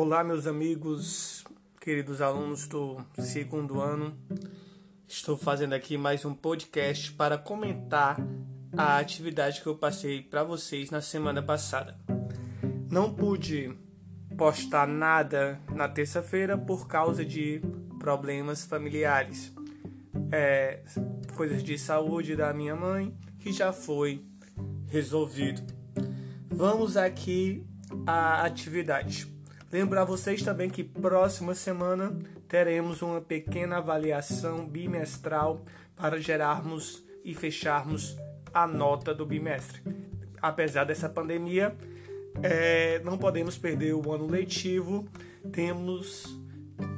Olá, meus amigos, queridos alunos do segundo ano. Estou fazendo aqui mais um podcast para comentar a atividade que eu passei para vocês na semana passada. Não pude postar nada na terça-feira por causa de problemas familiares, é, coisas de saúde da minha mãe que já foi resolvido. Vamos aqui à atividade. Lembrar vocês também que próxima semana teremos uma pequena avaliação bimestral para gerarmos e fecharmos a nota do bimestre. Apesar dessa pandemia, é, não podemos perder o ano letivo, temos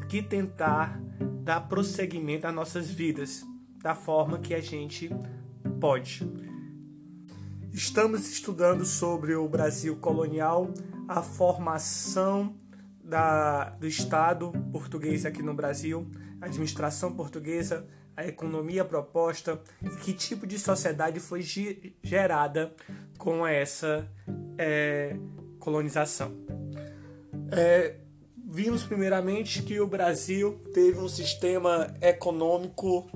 que tentar dar prosseguimento às nossas vidas da forma que a gente pode. Estamos estudando sobre o Brasil colonial, a formação da, do Estado português aqui no Brasil, a administração portuguesa, a economia proposta e que tipo de sociedade foi gerada com essa é, colonização. É, vimos primeiramente que o Brasil teve um sistema econômico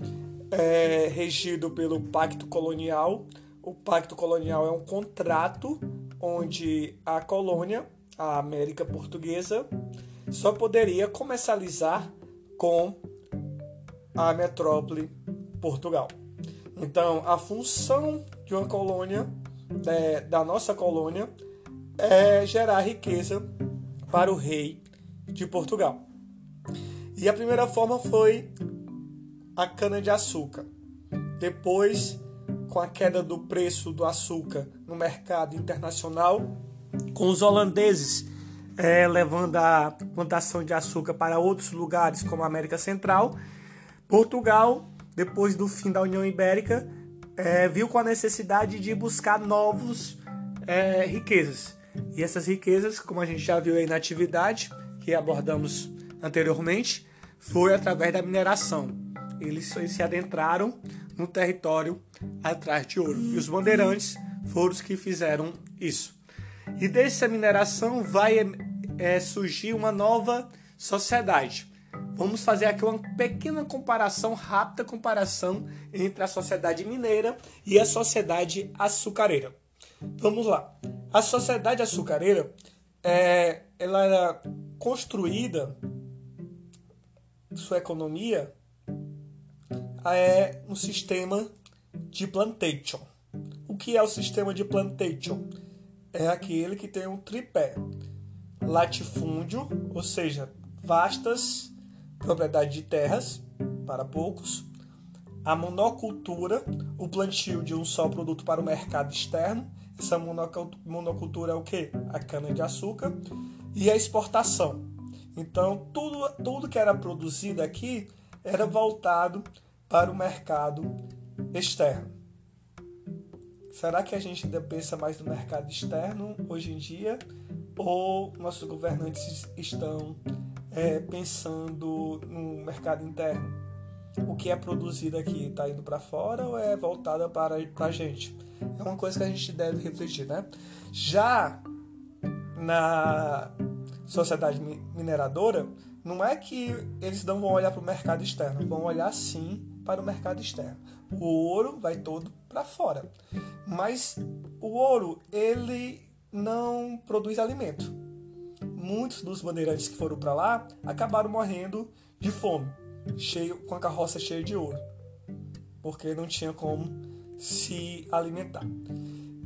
é, regido pelo Pacto Colonial. O Pacto Colonial é um contrato onde a colônia a América Portuguesa só poderia comercializar com a metrópole Portugal. Então, a função de uma colônia, é, da nossa colônia, é gerar riqueza para o rei de Portugal. E a primeira forma foi a cana-de-açúcar. Depois, com a queda do preço do açúcar no mercado internacional, com os holandeses é, levando a plantação de açúcar para outros lugares, como a América Central. Portugal, depois do fim da União Ibérica, é, viu com a necessidade de buscar novos é, riquezas. E essas riquezas, como a gente já viu aí na atividade que abordamos anteriormente, foi através da mineração. Eles se adentraram no território atrás de ouro. E os bandeirantes foram os que fizeram isso. E dessa mineração vai é, surgir uma nova sociedade. Vamos fazer aqui uma pequena comparação, rápida comparação entre a sociedade mineira e a sociedade açucareira. Vamos lá. A sociedade açucareira é, ela era construída, sua economia é um sistema de plantation. O que é o sistema de plantation? é aquele que tem um tripé: latifúndio, ou seja, vastas propriedades de terras para poucos, a monocultura, o plantio de um só produto para o mercado externo. Essa monocultura é o que? A cana-de-açúcar. E a exportação. Então, tudo, tudo que era produzido aqui era voltado para o mercado externo. Será que a gente ainda pensa mais no mercado externo hoje em dia? Ou nossos governantes estão é, pensando no mercado interno? O que é produzido aqui está indo para fora ou é voltado para a gente? É uma coisa que a gente deve refletir, né? Já na sociedade mineradora, não é que eles não vão olhar para o mercado externo, vão olhar sim para o mercado externo. O ouro vai todo para fora. Mas o ouro, ele não produz alimento. Muitos dos bandeirantes que foram para lá acabaram morrendo de fome, cheio com a carroça cheia de ouro, porque não tinha como se alimentar.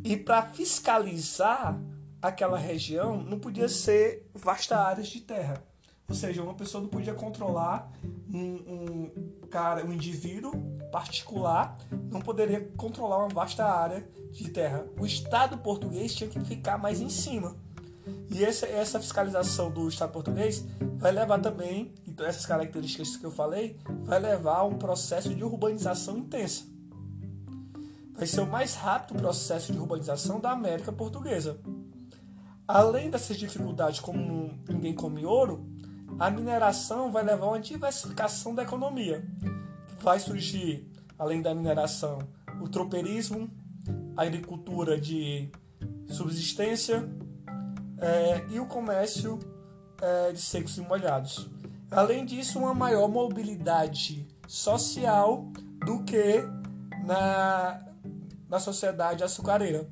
E para fiscalizar aquela região, não podia ser vastas áreas de terra. Ou seja, uma pessoa não podia controlar um, um cara, um indivíduo particular, não poderia controlar uma vasta área de terra. O Estado português tinha que ficar mais em cima. E essa, essa fiscalização do Estado português vai levar também, então essas características que eu falei, vai levar a um processo de urbanização intensa. Vai ser o mais rápido processo de urbanização da América Portuguesa. Além dessas dificuldades, como ninguém come ouro, a mineração vai levar a uma diversificação da economia. Vai surgir, além da mineração, o tropeirismo, a agricultura de subsistência é, e o comércio é, de secos e molhados. Além disso, uma maior mobilidade social do que na, na sociedade açucareira.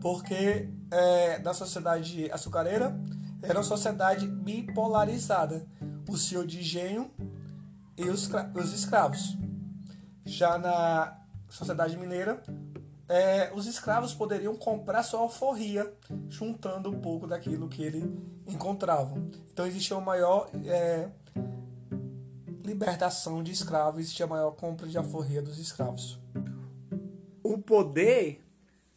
Porque é, na sociedade açucareira era uma sociedade bipolarizada. O senhor de engenho e os, os escravos. Já na sociedade mineira, é, os escravos poderiam comprar sua alforria, juntando um pouco daquilo que ele encontrava. Então existia uma maior é, libertação de escravos, existia maior compra de alforria dos escravos. O poder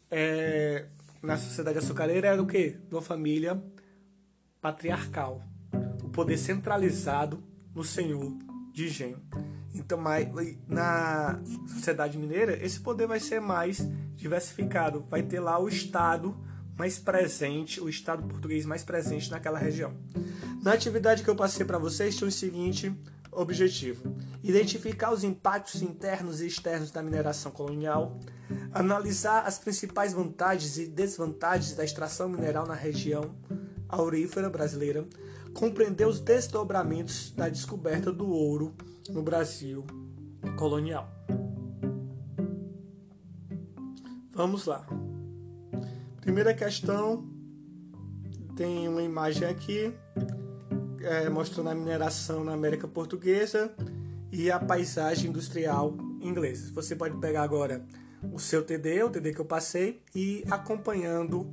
é, na sociedade açucareira era o quê? Uma família patriarcal. O poder centralizado no senhor de engenho. Então, na sociedade mineira, esse poder vai ser mais diversificado. Vai ter lá o Estado mais presente, o Estado português mais presente naquela região. Na atividade que eu passei para vocês, tinha o seguinte objetivo: identificar os impactos internos e externos da mineração colonial, analisar as principais vantagens e desvantagens da extração mineral na região aurífera brasileira, compreender os desdobramentos da descoberta do ouro no Brasil colonial. Vamos lá. Primeira questão tem uma imagem aqui é, mostrando a mineração na América Portuguesa e a paisagem industrial inglesa. Você pode pegar agora o seu TD, o TD que eu passei, e acompanhando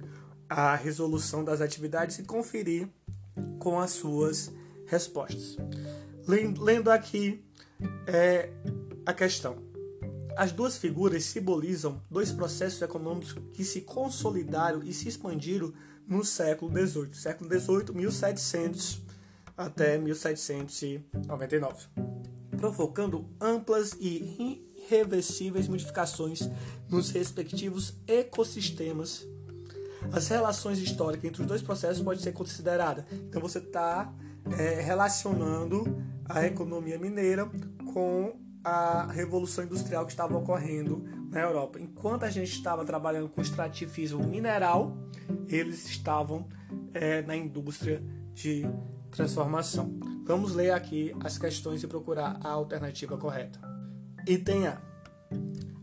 a resolução das atividades e conferir com as suas respostas. Lendo aqui é, a questão. As duas figuras simbolizam dois processos econômicos que se consolidaram e se expandiram no século XVIII, século XVIII, 1700 até 1799, provocando amplas e irreversíveis modificações nos respectivos ecossistemas. As relações históricas entre os dois processos podem ser consideradas. Então você está é, relacionando a economia mineira com a revolução industrial que estava ocorrendo na Europa. Enquanto a gente estava trabalhando com extrativismo mineral, eles estavam é, na indústria de transformação. Vamos ler aqui as questões e procurar a alternativa correta. Item A.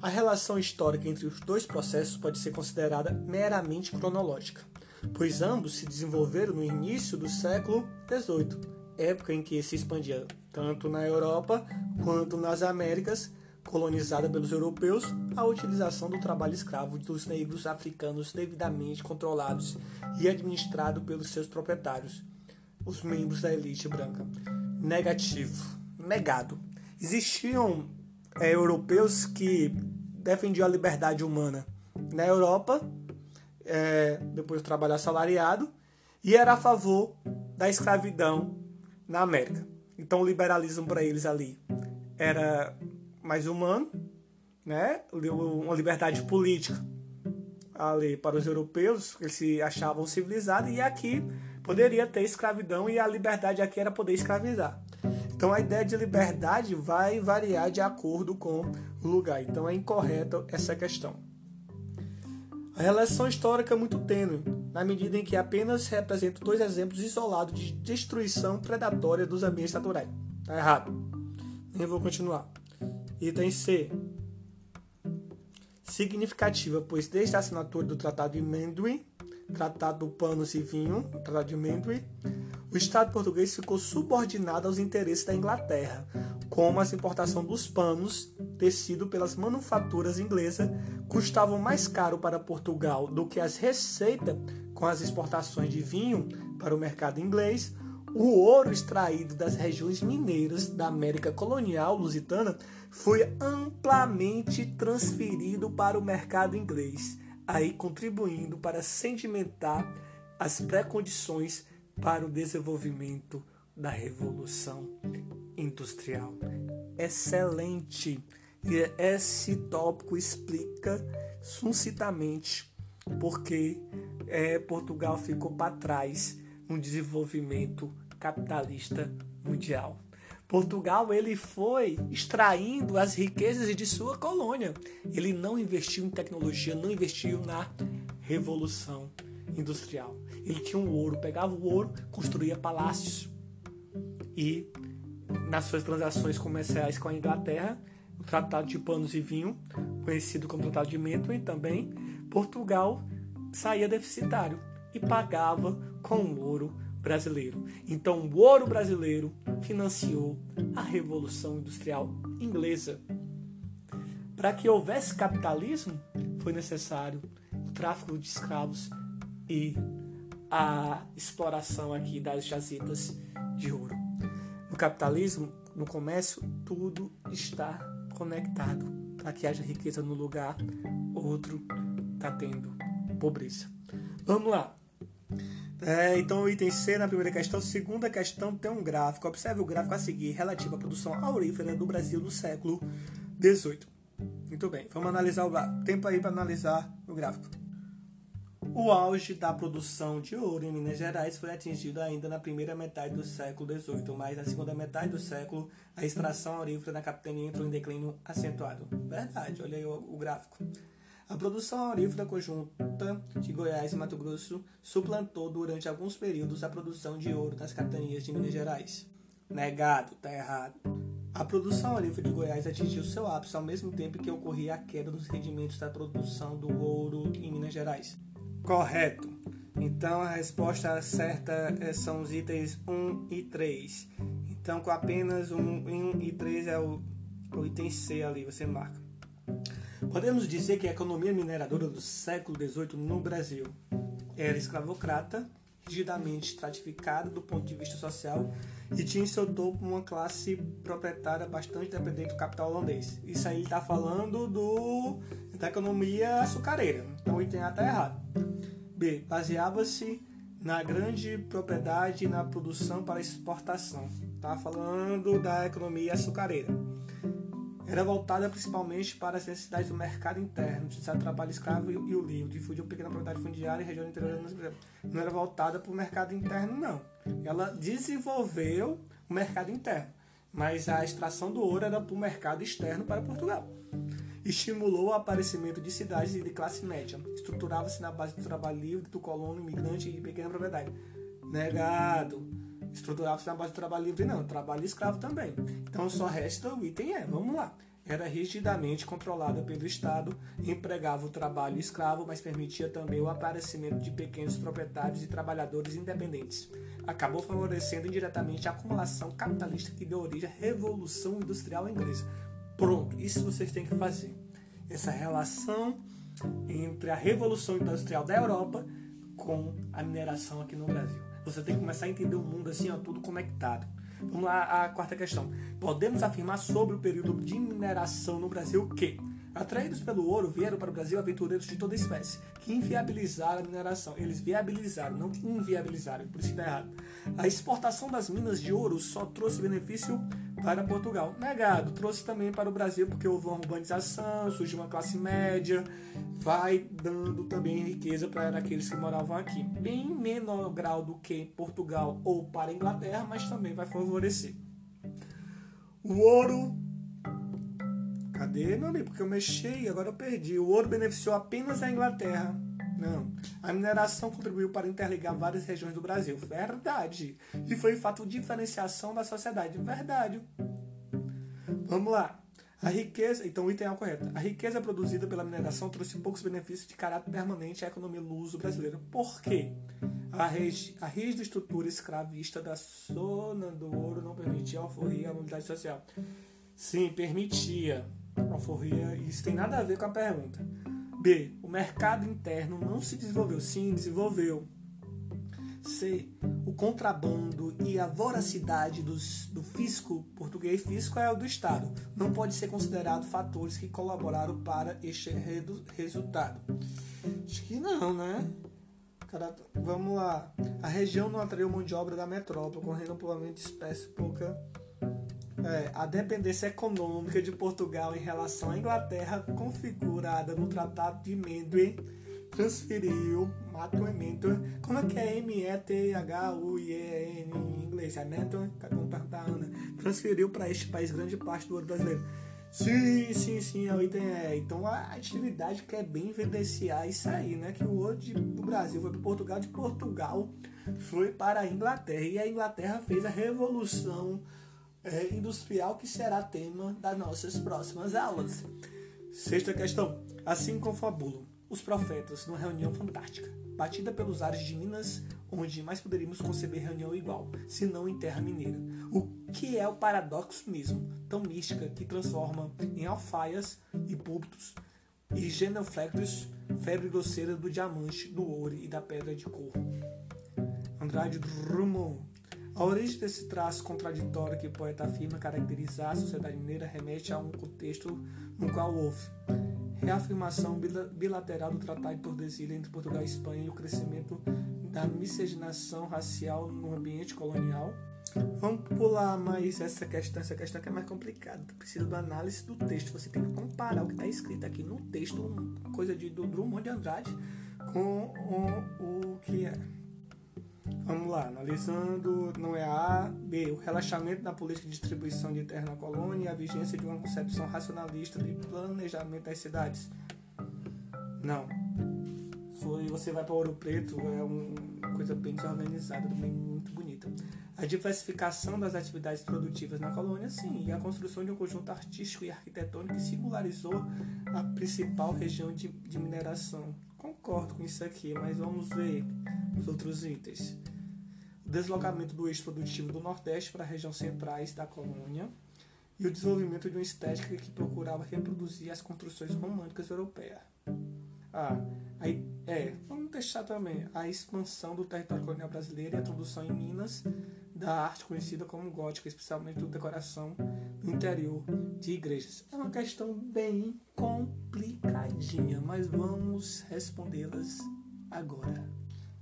A relação histórica entre os dois processos pode ser considerada meramente cronológica, pois ambos se desenvolveram no início do século XVIII, época em que se expandia tanto na Europa quanto nas Américas, colonizada pelos europeus, a utilização do trabalho escravo dos negros africanos devidamente controlados e administrado pelos seus proprietários, os membros da elite branca. Negativo. Negado. Existiam é, europeus que defendiam a liberdade humana na Europa, é, depois do trabalho assalariado, e era a favor da escravidão na América. Então o liberalismo para eles ali era mais humano, né? uma liberdade política ali para os europeus, que se achavam civilizados, e aqui poderia ter escravidão e a liberdade aqui era poder escravizar. Então a ideia de liberdade vai variar de acordo com o lugar. Então é incorreta essa questão. A relação histórica é muito tênue, na medida em que apenas representa dois exemplos isolados de destruição predatória dos ambientes naturais. Tá errado. Nem vou continuar. Item C. Significativa, pois desde a assinatura do Tratado de Mendui Tratado do Panos e Vinho, Tratado de Mendui, o Estado português ficou subordinado aos interesses da Inglaterra, como as importações dos panos, tecido pelas manufaturas inglesas, custavam mais caro para Portugal do que as receitas com as exportações de vinho para o mercado inglês, o ouro extraído das regiões mineiras da América colonial lusitana foi amplamente transferido para o mercado inglês aí contribuindo para sedimentar as pré-condições para o desenvolvimento da revolução industrial. Excelente! E esse tópico explica sucintamente porque é, Portugal ficou para trás no desenvolvimento capitalista mundial. Portugal ele foi extraindo as riquezas de sua colônia. Ele não investiu em tecnologia, não investiu na revolução industrial. Ele tinha um ouro, pegava o ouro, construía palácios e nas suas transações comerciais com a Inglaterra, o Tratado de Panos e Vinho, conhecido como Tratado de Mentwin também, Portugal saía deficitário e pagava com ouro brasileiro. Então, o ouro brasileiro financiou a Revolução Industrial Inglesa. Para que houvesse capitalismo, foi necessário o tráfico de escravos e a exploração aqui das jazidas de ouro. No capitalismo, no comércio, tudo está conectado. Para que haja riqueza no lugar, outro está tendo pobreza. Vamos lá. É, então, o item C na primeira questão. Segunda questão tem um gráfico. Observe o gráfico a seguir relativo à produção aurífera do Brasil no século XVIII. Muito bem, vamos analisar o gráfico. Tempo aí para analisar o gráfico. O auge da produção de ouro em Minas Gerais foi atingido ainda na primeira metade do século XVIII, mas na segunda metade do século a extração aurífera na capitania entrou em declínio acentuado. Verdade, olha aí o gráfico. A produção aurífera conjunta de Goiás e Mato Grosso suplantou durante alguns períodos a produção de ouro nas capitanias de Minas Gerais. Negado, tá errado. A produção aurífera de Goiás atingiu seu ápice ao mesmo tempo que ocorria a queda dos rendimentos da produção do ouro em Minas Gerais. Correto. Então a resposta certa é, são os itens 1 e 3. Então com apenas 1, 1 e 3 é o item C ali, você marca. Podemos dizer que a economia mineradora do século XVIII no Brasil era escravocrata, rigidamente estratificada do ponto de vista social e tinha em seu topo uma classe proprietária bastante dependente do capital holandês. Isso aí está falando do, da economia açucareira. Então o item A está errado. B. Baseava-se na grande propriedade e na produção para exportação. Está falando da economia açucareira. Era voltada principalmente para as necessidades do mercado interno, o trabalho escravo e o livre, difundir pequena propriedade fundiária e região interior. Não era voltada para o mercado interno, não. Ela desenvolveu o mercado interno, mas a extração do ouro era para o mercado externo para Portugal estimulou o aparecimento de cidades de classe média. Estruturava-se na base do trabalho livre, do colono, imigrante e pequena propriedade. Negado. Estruturava-se na base do trabalho livre, não. Trabalho escravo também. Então só resta o item E. Vamos lá. Era rigidamente controlada pelo Estado, empregava o trabalho escravo, mas permitia também o aparecimento de pequenos proprietários e trabalhadores independentes. Acabou favorecendo indiretamente a acumulação capitalista que deu origem à Revolução Industrial Inglesa. Pronto, isso vocês têm que fazer. Essa relação entre a revolução industrial da Europa com a mineração aqui no Brasil. Você tem que começar a entender o mundo assim, ó, tudo conectado. Vamos lá, a quarta questão. Podemos afirmar sobre o período de mineração no Brasil que Atraídos pelo ouro, vieram para o Brasil aventureiros de toda espécie, que inviabilizaram a mineração. Eles viabilizaram, não inviabilizaram, por isso está errado. A exportação das minas de ouro só trouxe benefício para Portugal. Negado, trouxe também para o Brasil, porque houve uma urbanização, surgiu uma classe média, vai dando também riqueza para aqueles que moravam aqui. Bem menor grau do que em Portugal ou para a Inglaterra, mas também vai favorecer. O ouro Cadê, meu amigo? Porque eu mexi e agora eu perdi. O ouro beneficiou apenas a Inglaterra. Não. A mineração contribuiu para interligar várias regiões do Brasil. Verdade. E foi um fato de diferenciação da sociedade. Verdade. Vamos lá. A riqueza, então o item é o correto. A riqueza produzida pela mineração trouxe poucos benefícios de caráter permanente à economia luso-brasileira. Por quê? A, regi, a rígida estrutura escravista da zona do ouro não permitia a alforria à unidade social. Sim, permitia alforria, isso tem nada a ver com a pergunta. B. O mercado interno não se desenvolveu. Sim, desenvolveu. C. O contrabando e a voracidade dos, do fisco português, fisco é o do Estado, não pode ser considerado fatores que colaboraram para este resultado. Acho que não, né? Cara, vamos lá. A região não atraiu mão de obra da metrópole, ocorrendo um de espécie pouca é, a dependência econômica de Portugal em relação à Inglaterra, configurada no Tratado de Mendway, transferiu Matuemento. Como é que é M-E-T-H-U-I-E-N em inglês? É Mento, cada um pergunta Ana. Transferiu para este país grande parte do ouro brasileiro. Sim, sim, sim, é o item é. Então a atividade quer bem evidenciar isso aí, né? Que o ouro de, do Brasil foi para Portugal, de Portugal foi para a Inglaterra. E a Inglaterra fez a revolução é, industrial que será tema das nossas próximas aulas. Sexta questão. Assim confabulam os profetas numa reunião fantástica, batida pelos ares de Minas, onde mais poderíamos conceber reunião igual, se não em terra mineira. O que é o paradoxo mesmo, tão mística, que transforma em alfaias e púlpitos e genuflectos febre grosseira do diamante, do ouro e da pedra de cor. Andrade Drummond. A origem desse traço contraditório que o poeta afirma caracterizar a sociedade mineira remete a um contexto no qual houve reafirmação bilateral do Tratado de Tordesilhas entre Portugal e Espanha e o crescimento da miscigenação racial no ambiente colonial. Vamos pular mais essa questão, essa questão que é mais complicada. Precisa da análise do texto. Você tem que comparar o que está escrito aqui no texto, coisa de, do Drummond de Andrade, com o, o que é. Vamos lá, analisando, não é A, B, o relaxamento da política de distribuição de terra na colônia e a vigência de uma concepção racionalista de planejamento das cidades. Não. Foi, você vai para Ouro Preto, é uma coisa bem desorganizada, também muito bonita. A diversificação das atividades produtivas na colônia, sim, e a construção de um conjunto artístico e arquitetônico que singularizou a principal região de, de mineração. Concordo com isso aqui, mas vamos ver os outros itens. O deslocamento do eixo produtivo do Nordeste para a região centrais da colônia e o desenvolvimento de uma estética que procurava reproduzir as construções românticas europeias. Ah, aí, é, vamos deixar também a expansão do território colonial brasileiro e a introdução em Minas da arte conhecida como gótica, especialmente a decoração no interior de igrejas. É uma questão bem complicadinha, mas vamos respondê-las agora.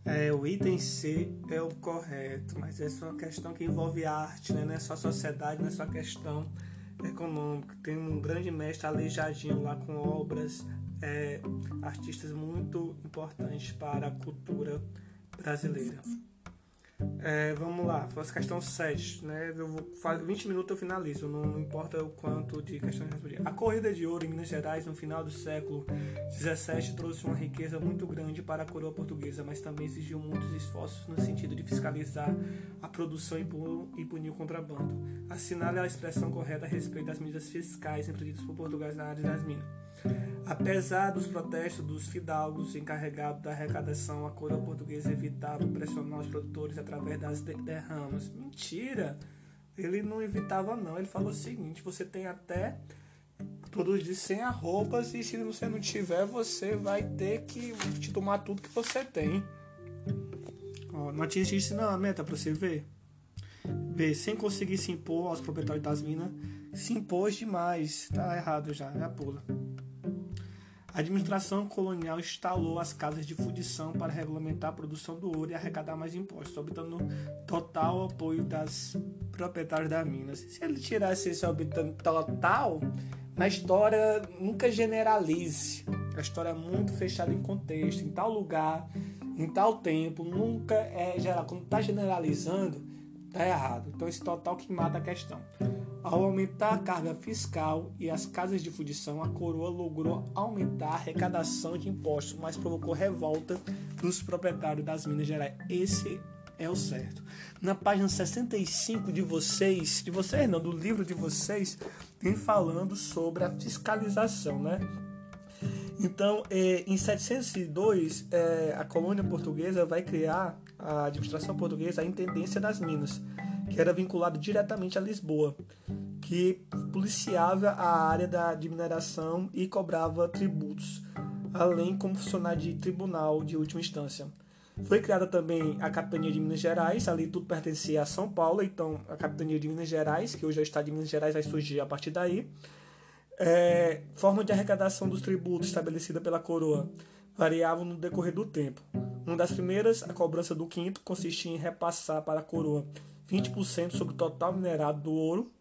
É, o item C é o correto, mas essa é uma questão que envolve arte, né? não é só sociedade, não é só questão econômica. Tem um grande mestre aleijadinho lá com obras, é, artistas muito importantes para a cultura brasileira. É, vamos lá, faço questão 7, né? Eu vou fazer 20 minutos eu finalizo, não, importa o quanto de questões respondidas. A corrida de ouro em Minas Gerais no final do século 17 trouxe uma riqueza muito grande para a coroa portuguesa, mas também exigiu muitos esforços no sentido de fiscalizar a produção e punir o contrabando. Assinale a expressão correta a respeito das medidas fiscais empreendidas por Portugal na área das minas. Apesar dos protestos dos fidalgos encarregados da arrecadação, a coroa portuguesa evitava pressionar os produtores através das derramas. Mentira! Ele não evitava, não. Ele falou o seguinte: você tem até produzir 100 roupas e se você não tiver, você vai ter que te tomar tudo que você tem. Ó, não atingi isso não, a meta para você ver. B. Sem conseguir se impor aos proprietários das minas, se impôs demais. Tá errado já, já pula. A administração colonial instalou as casas de fundição para regulamentar a produção do ouro e arrecadar mais impostos, obtendo total apoio das proprietárias das minas. Se ele tirasse esse obtendo total, na história nunca generalize. A história é muito fechada em contexto, em tal lugar, em tal tempo, nunca é geral. Quando está generalizando, tá errado. Então esse total que mata a questão. Ao aumentar a carga fiscal e as casas de fundição, a coroa logrou aumentar a arrecadação de impostos, mas provocou revolta dos proprietários das Minas Gerais. Esse é o certo. Na página 65 de vocês, de vocês não, do livro de vocês, tem falando sobre a fiscalização, né? Então, eh, em 702, eh, a colônia portuguesa vai criar, a administração portuguesa, a Intendência das Minas que era vinculado diretamente a Lisboa, que policiava a área da, de mineração e cobrava tributos, além como funcionário de tribunal de última instância. Foi criada também a Capitania de Minas Gerais, ali tudo pertencia a São Paulo, então a Capitania de Minas Gerais, que hoje é o Estado de Minas Gerais, vai surgir a partir daí. É, forma de arrecadação dos tributos estabelecida pela coroa variavam no decorrer do tempo. Uma das primeiras, a cobrança do quinto, consistia em repassar para a coroa 20% sobre o total minerado do ouro.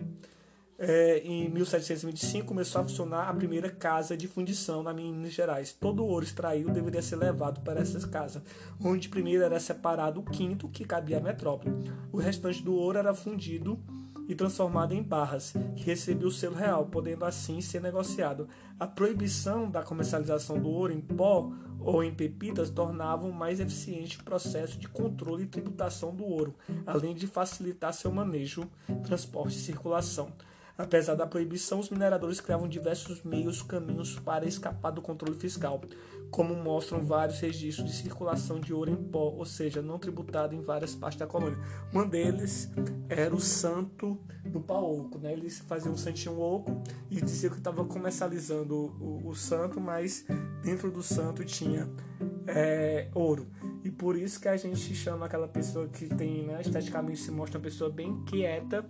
É, em 1725 começou a funcionar a primeira casa de fundição na Minas Gerais. Todo o ouro extraído deveria ser levado para essas casas, onde primeiro era separado o quinto, que cabia à metrópole. O restante do ouro era fundido e transformado em barras, que recebeu o selo real, podendo assim ser negociado. A proibição da comercialização do ouro em pó ou em pepitas tornava mais eficiente o processo de controle e tributação do ouro, além de facilitar seu manejo, transporte e circulação. Apesar da proibição, os mineradores criavam diversos meios, caminhos para escapar do controle fiscal, como mostram vários registros de circulação de ouro em pó, ou seja, não tributado em várias partes da colônia. Um deles era o santo do paoco, né? Eles faziam um santinho oco e diziam que estava comercializando o, o, santo, mas dentro do santo tinha é, ouro. E por isso que a gente chama aquela pessoa que tem, né, esteticamente se mostra uma pessoa bem quieta,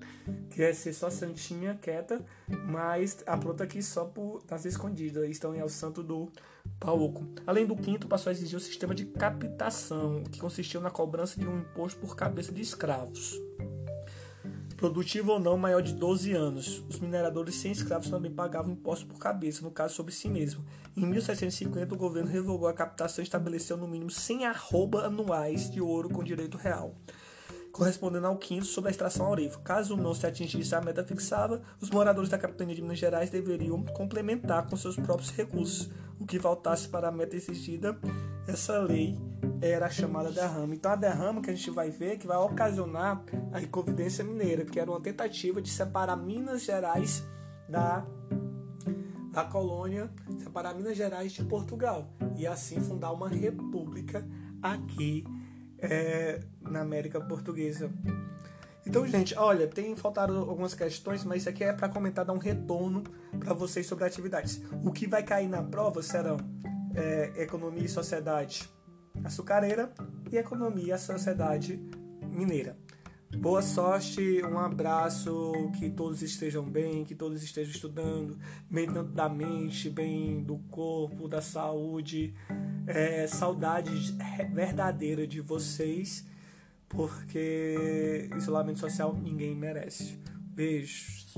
que é ser só santinha, quieta, mas a planta aqui só por nas escondidas. Então é o santo do Pauco. Além do quinto, passou a exigir o sistema de captação, que consistiu na cobrança de um imposto por cabeça de escravos produtivo ou não maior de 12 anos. Os mineradores sem escravos também pagavam imposto por cabeça, no caso sobre si mesmo. Em 1750, o governo revogou a captação e estabeleceu no mínimo 100 arroba anuais de ouro com direito real, correspondendo ao quinto sobre a extração aurífera. Caso não se atingisse a meta fixada, os moradores da capitania de Minas Gerais deveriam complementar com seus próprios recursos. O que faltasse para a meta exigida, essa lei era a chamada derrama. Então a derrama que a gente vai ver que vai ocasionar a Inconfidência Mineira, que era uma tentativa de separar Minas Gerais da, da colônia, separar Minas Gerais de Portugal e assim fundar uma república aqui é, na América Portuguesa. Então, gente, olha, tem faltado algumas questões, mas isso aqui é para comentar, dar um retorno para vocês sobre atividades. O que vai cair na prova serão é, economia e sociedade açucareira e economia e sociedade mineira. Boa sorte, um abraço, que todos estejam bem, que todos estejam estudando, bem tanto da mente, bem do corpo, da saúde. É, saudade verdadeira de vocês, porque isolamento social ninguém merece. Beijos.